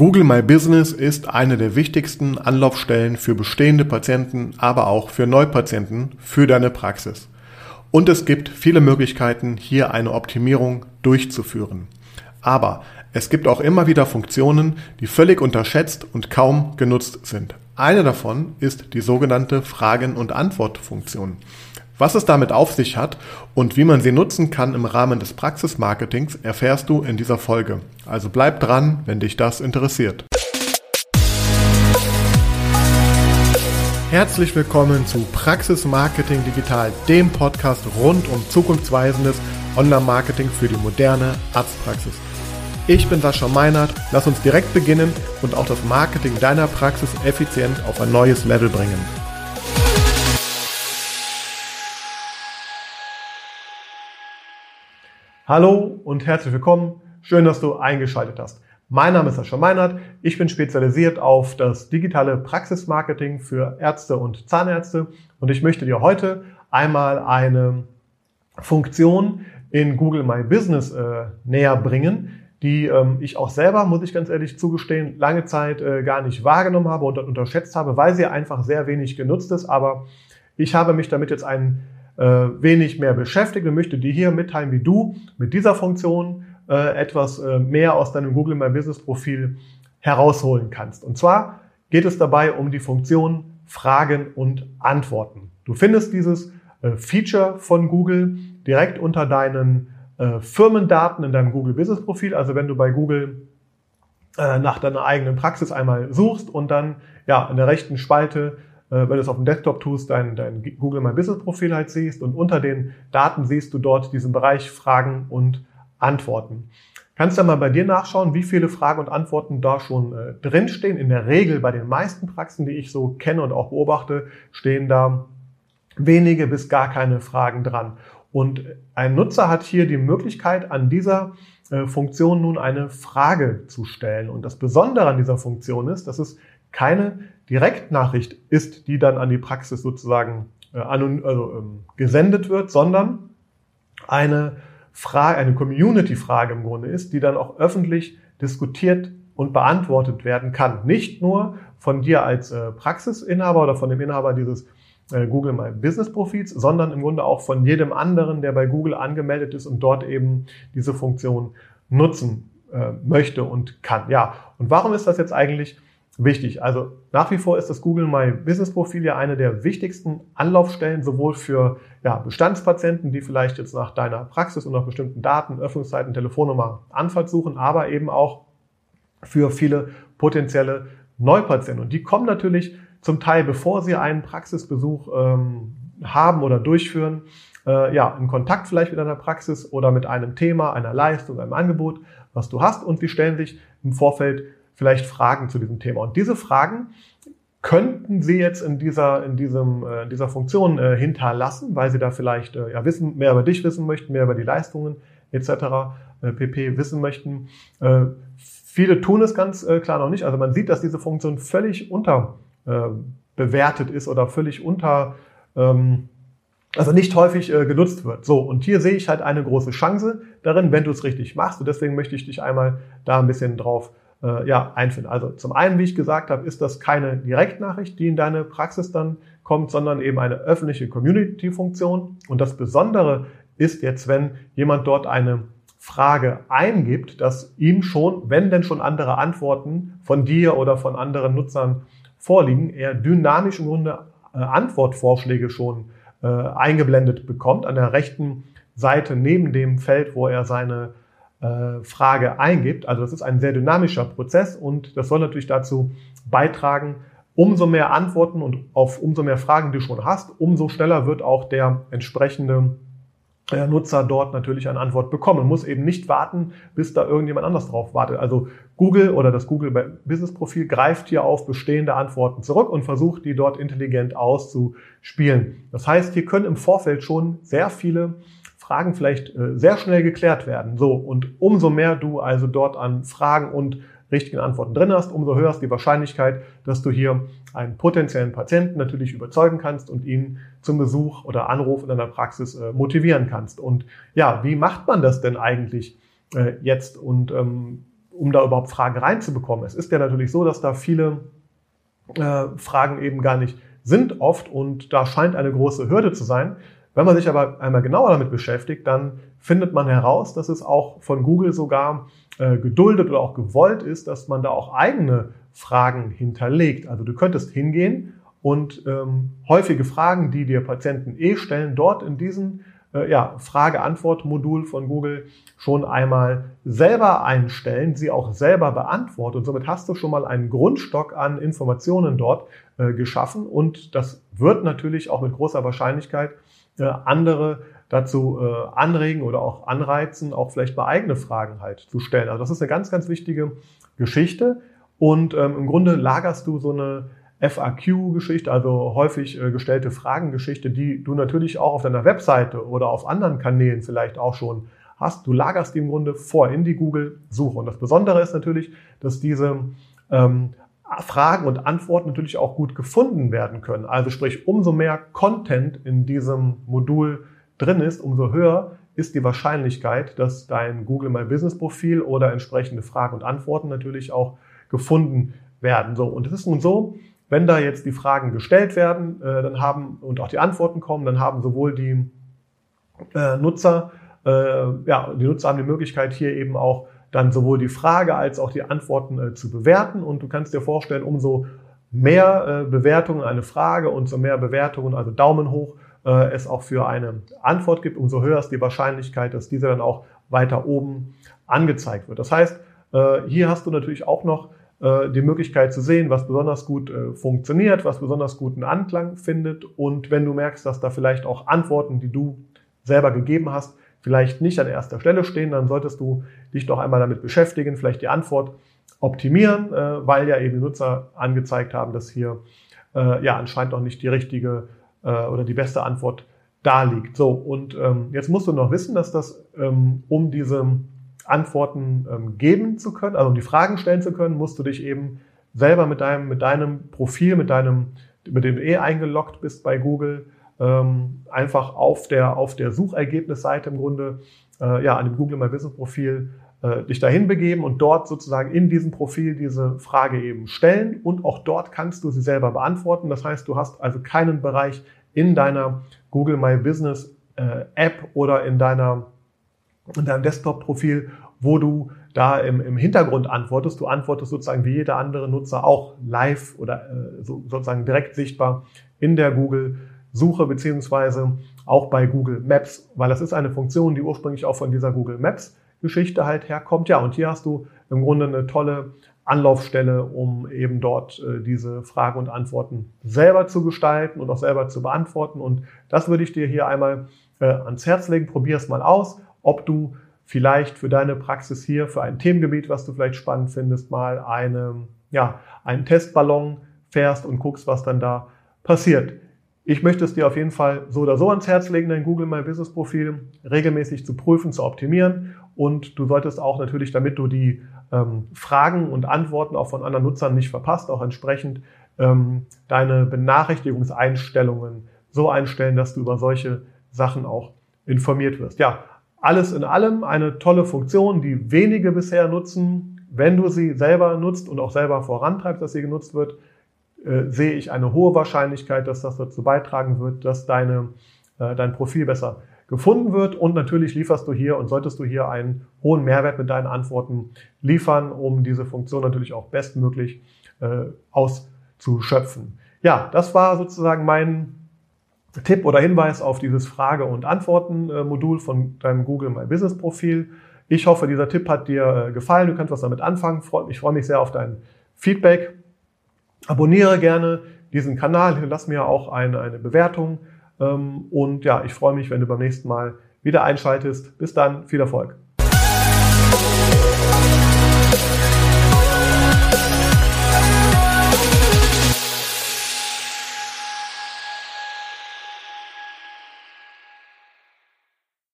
Google My Business ist eine der wichtigsten Anlaufstellen für bestehende Patienten, aber auch für Neupatienten für deine Praxis. Und es gibt viele Möglichkeiten, hier eine Optimierung durchzuführen. Aber es gibt auch immer wieder Funktionen, die völlig unterschätzt und kaum genutzt sind. Eine davon ist die sogenannte Fragen- und Antwortfunktion. Was es damit auf sich hat und wie man sie nutzen kann im Rahmen des Praxismarketings, erfährst du in dieser Folge. Also bleib dran, wenn dich das interessiert. Herzlich willkommen zu Praxis Marketing Digital, dem Podcast rund um zukunftsweisendes Online-Marketing für die moderne Arztpraxis. Ich bin Sascha Meinert, lass uns direkt beginnen und auch das Marketing deiner Praxis effizient auf ein neues Level bringen. Hallo und herzlich willkommen. Schön, dass du eingeschaltet hast. Mein Name ist Sascha Meinert. Ich bin spezialisiert auf das digitale Praxismarketing für Ärzte und Zahnärzte und ich möchte dir heute einmal eine Funktion in Google My Business äh, näher bringen, die ähm, ich auch selber, muss ich ganz ehrlich zugestehen, lange Zeit äh, gar nicht wahrgenommen habe und unterschätzt habe, weil sie einfach sehr wenig genutzt ist. Aber ich habe mich damit jetzt ein wenig mehr beschäftigt und möchte dir hier mitteilen, wie du mit dieser Funktion äh, etwas äh, mehr aus deinem Google My Business Profil herausholen kannst. Und zwar geht es dabei um die Funktion Fragen und Antworten. Du findest dieses äh, Feature von Google direkt unter deinen äh, Firmendaten in deinem Google Business Profil. Also wenn du bei Google äh, nach deiner eigenen Praxis einmal suchst und dann ja in der rechten Spalte äh, wenn du es auf dem Desktop tust, dein, dein Google My Business Profil halt siehst und unter den Daten siehst du dort diesen Bereich Fragen und Antworten. Kannst du mal bei dir nachschauen, wie viele Fragen und Antworten da schon äh, drinstehen. In der Regel bei den meisten Praxen, die ich so kenne und auch beobachte, stehen da wenige bis gar keine Fragen dran. Und ein Nutzer hat hier die Möglichkeit, an dieser äh, Funktion nun eine Frage zu stellen. Und das Besondere an dieser Funktion ist, dass es keine Direktnachricht ist, die dann an die Praxis sozusagen äh, also, ähm, gesendet wird, sondern eine Frage, eine Community-Frage im Grunde ist, die dann auch öffentlich diskutiert und beantwortet werden kann. Nicht nur von dir als äh, Praxisinhaber oder von dem Inhaber dieses äh, Google My Business Profils, sondern im Grunde auch von jedem anderen, der bei Google angemeldet ist und dort eben diese Funktion nutzen äh, möchte und kann. Ja, und warum ist das jetzt eigentlich wichtig. Also nach wie vor ist das Google My Business Profil ja eine der wichtigsten Anlaufstellen, sowohl für ja, Bestandspatienten, die vielleicht jetzt nach deiner Praxis und nach bestimmten Daten, Öffnungszeiten, Telefonnummer, Anfall suchen, aber eben auch für viele potenzielle Neupatienten. Und die kommen natürlich zum Teil, bevor sie einen Praxisbesuch ähm, haben oder durchführen, äh, ja, in Kontakt vielleicht mit einer Praxis oder mit einem Thema, einer Leistung, einem Angebot, was du hast. Und sie stellen sich im Vorfeld vielleicht Fragen zu diesem Thema. Und diese Fragen könnten Sie jetzt in dieser, in diesem, äh, in dieser Funktion äh, hinterlassen, weil Sie da vielleicht äh, ja, wissen, mehr über dich wissen möchten, mehr über die Leistungen etc. Äh, pp. wissen möchten. Äh, viele tun es ganz äh, klar noch nicht. Also man sieht, dass diese Funktion völlig unterbewertet ist oder völlig unter, ähm, also nicht häufig äh, genutzt wird. So, und hier sehe ich halt eine große Chance darin, wenn du es richtig machst. Und deswegen möchte ich dich einmal da ein bisschen drauf äh, ja, einfinden. Also zum einen, wie ich gesagt habe, ist das keine Direktnachricht, die in deine Praxis dann kommt, sondern eben eine öffentliche Community-Funktion. Und das Besondere ist jetzt, wenn jemand dort eine Frage eingibt, dass ihm schon, wenn denn schon andere Antworten von dir oder von anderen Nutzern vorliegen, er dynamisch im Grunde äh, Antwortvorschläge schon äh, eingeblendet bekommt an der rechten Seite neben dem Feld, wo er seine Frage eingibt. Also das ist ein sehr dynamischer Prozess und das soll natürlich dazu beitragen, umso mehr Antworten und auf umso mehr Fragen du schon hast, umso schneller wird auch der entsprechende äh, Nutzer dort natürlich eine Antwort bekommen. Muss eben nicht warten, bis da irgendjemand anders drauf wartet. Also Google oder das Google Business Profil greift hier auf bestehende Antworten zurück und versucht, die dort intelligent auszuspielen. Das heißt, hier können im Vorfeld schon sehr viele Fragen vielleicht äh, sehr schnell geklärt werden. So, und umso mehr du also dort an Fragen und richtigen Antworten drin hast, umso höher ist die Wahrscheinlichkeit, dass du hier einen potenziellen Patienten natürlich überzeugen kannst und ihn zum Besuch oder Anruf in deiner Praxis äh, motivieren kannst. Und ja, wie macht man das denn eigentlich äh, jetzt? Und ähm, um da überhaupt Fragen reinzubekommen. Es ist ja natürlich so, dass da viele Fragen eben gar nicht sind oft und da scheint eine große Hürde zu sein. Wenn man sich aber einmal genauer damit beschäftigt, dann findet man heraus, dass es auch von Google sogar äh, geduldet oder auch gewollt ist, dass man da auch eigene Fragen hinterlegt. Also du könntest hingehen und ähm, häufige Fragen, die dir Patienten eh stellen, dort in diesem äh, ja, Frage-Antwort-Modul von Google schon einmal selber einstellen, sie auch selber beantworten. Und somit hast du schon mal einen Grundstock an Informationen dort äh, geschaffen. Und das wird natürlich auch mit großer Wahrscheinlichkeit äh, andere dazu äh, anregen oder auch anreizen, auch vielleicht mal eigene Fragen halt zu stellen. Also das ist eine ganz, ganz wichtige Geschichte. Und ähm, im Grunde lagerst du so eine FAQ-Geschichte, also häufig äh, gestellte Fragengeschichte, die du natürlich auch auf deiner Webseite oder auf anderen Kanälen vielleicht auch schon hast. Du lagerst die im Grunde vor in die Google-Suche. Und das Besondere ist natürlich, dass diese ähm, Fragen und Antworten natürlich auch gut gefunden werden können. Also sprich, umso mehr Content in diesem Modul drin ist, umso höher ist die Wahrscheinlichkeit, dass dein Google My Business Profil oder entsprechende Fragen und Antworten natürlich auch gefunden werden. So, und es ist nun so, wenn da jetzt die Fragen gestellt werden, äh, dann haben und auch die Antworten kommen, dann haben sowohl die äh, Nutzer, äh, ja, die Nutzer haben die Möglichkeit hier eben auch dann sowohl die Frage als auch die Antworten äh, zu bewerten. Und du kannst dir vorstellen, umso mehr äh, Bewertungen eine Frage und so mehr Bewertungen, also Daumen hoch, äh, es auch für eine Antwort gibt, umso höher ist die Wahrscheinlichkeit, dass diese dann auch weiter oben angezeigt wird. Das heißt, äh, hier hast du natürlich auch noch äh, die Möglichkeit zu sehen, was besonders gut äh, funktioniert, was besonders guten Anklang findet. Und wenn du merkst, dass da vielleicht auch Antworten, die du selber gegeben hast, vielleicht nicht an erster Stelle stehen, dann solltest du dich doch einmal damit beschäftigen, vielleicht die Antwort optimieren, äh, weil ja eben die Nutzer angezeigt haben, dass hier ja anscheinend auch nicht die richtige oder die beste Antwort da liegt. So, und ähm, jetzt musst du noch wissen, dass das ähm, um diese Antworten ähm, geben zu können, also um die Fragen stellen zu können, musst du dich eben selber mit deinem, mit deinem Profil, mit deinem, mit dem du eh eingeloggt bist bei Google, ähm, einfach auf der, auf der Suchergebnisseite im Grunde, äh, ja, an dem Google My Business Profil äh, dich dahin begeben und dort sozusagen in diesem Profil diese Frage eben stellen und auch dort kannst du sie selber beantworten. Das heißt, du hast also keinen Bereich in deiner Google My Business äh, App oder in deiner in deinem Desktop-Profil, wo du da im, im Hintergrund antwortest. Du antwortest sozusagen wie jeder andere Nutzer auch live oder äh, so, sozusagen direkt sichtbar in der Google-Suche beziehungsweise auch bei Google Maps, weil das ist eine Funktion, die ursprünglich auch von dieser Google Maps-Geschichte halt herkommt. Ja, und hier hast du im Grunde eine tolle Anlaufstelle, um eben dort äh, diese Fragen und Antworten selber zu gestalten und auch selber zu beantworten. Und das würde ich dir hier einmal äh, ans Herz legen. Probier es mal aus ob du vielleicht für deine Praxis hier, für ein Themengebiet, was du vielleicht spannend findest, mal eine, ja, einen Testballon fährst und guckst, was dann da passiert. Ich möchte es dir auf jeden Fall so oder so ans Herz legen, dein Google My Business Profil regelmäßig zu prüfen, zu optimieren. Und du solltest auch natürlich, damit du die ähm, Fragen und Antworten auch von anderen Nutzern nicht verpasst, auch entsprechend ähm, deine Benachrichtigungseinstellungen so einstellen, dass du über solche Sachen auch informiert wirst. Ja, alles in allem eine tolle Funktion, die wenige bisher nutzen. Wenn du sie selber nutzt und auch selber vorantreibst, dass sie genutzt wird, äh, sehe ich eine hohe Wahrscheinlichkeit, dass das dazu beitragen wird, dass deine, äh, dein Profil besser gefunden wird. Und natürlich lieferst du hier und solltest du hier einen hohen Mehrwert mit deinen Antworten liefern, um diese Funktion natürlich auch bestmöglich äh, auszuschöpfen. Ja, das war sozusagen mein Tipp oder Hinweis auf dieses Frage- und Antworten-Modul von deinem Google My Business Profil. Ich hoffe, dieser Tipp hat dir äh, gefallen. Du kannst was damit anfangen. Ich freue mich sehr auf dein Feedback. Abonniere gerne diesen Kanal, hinterlass mir auch eine, eine Bewertung. Ähm, und ja, ich freue mich, wenn du beim nächsten Mal wieder einschaltest. Bis dann, viel Erfolg.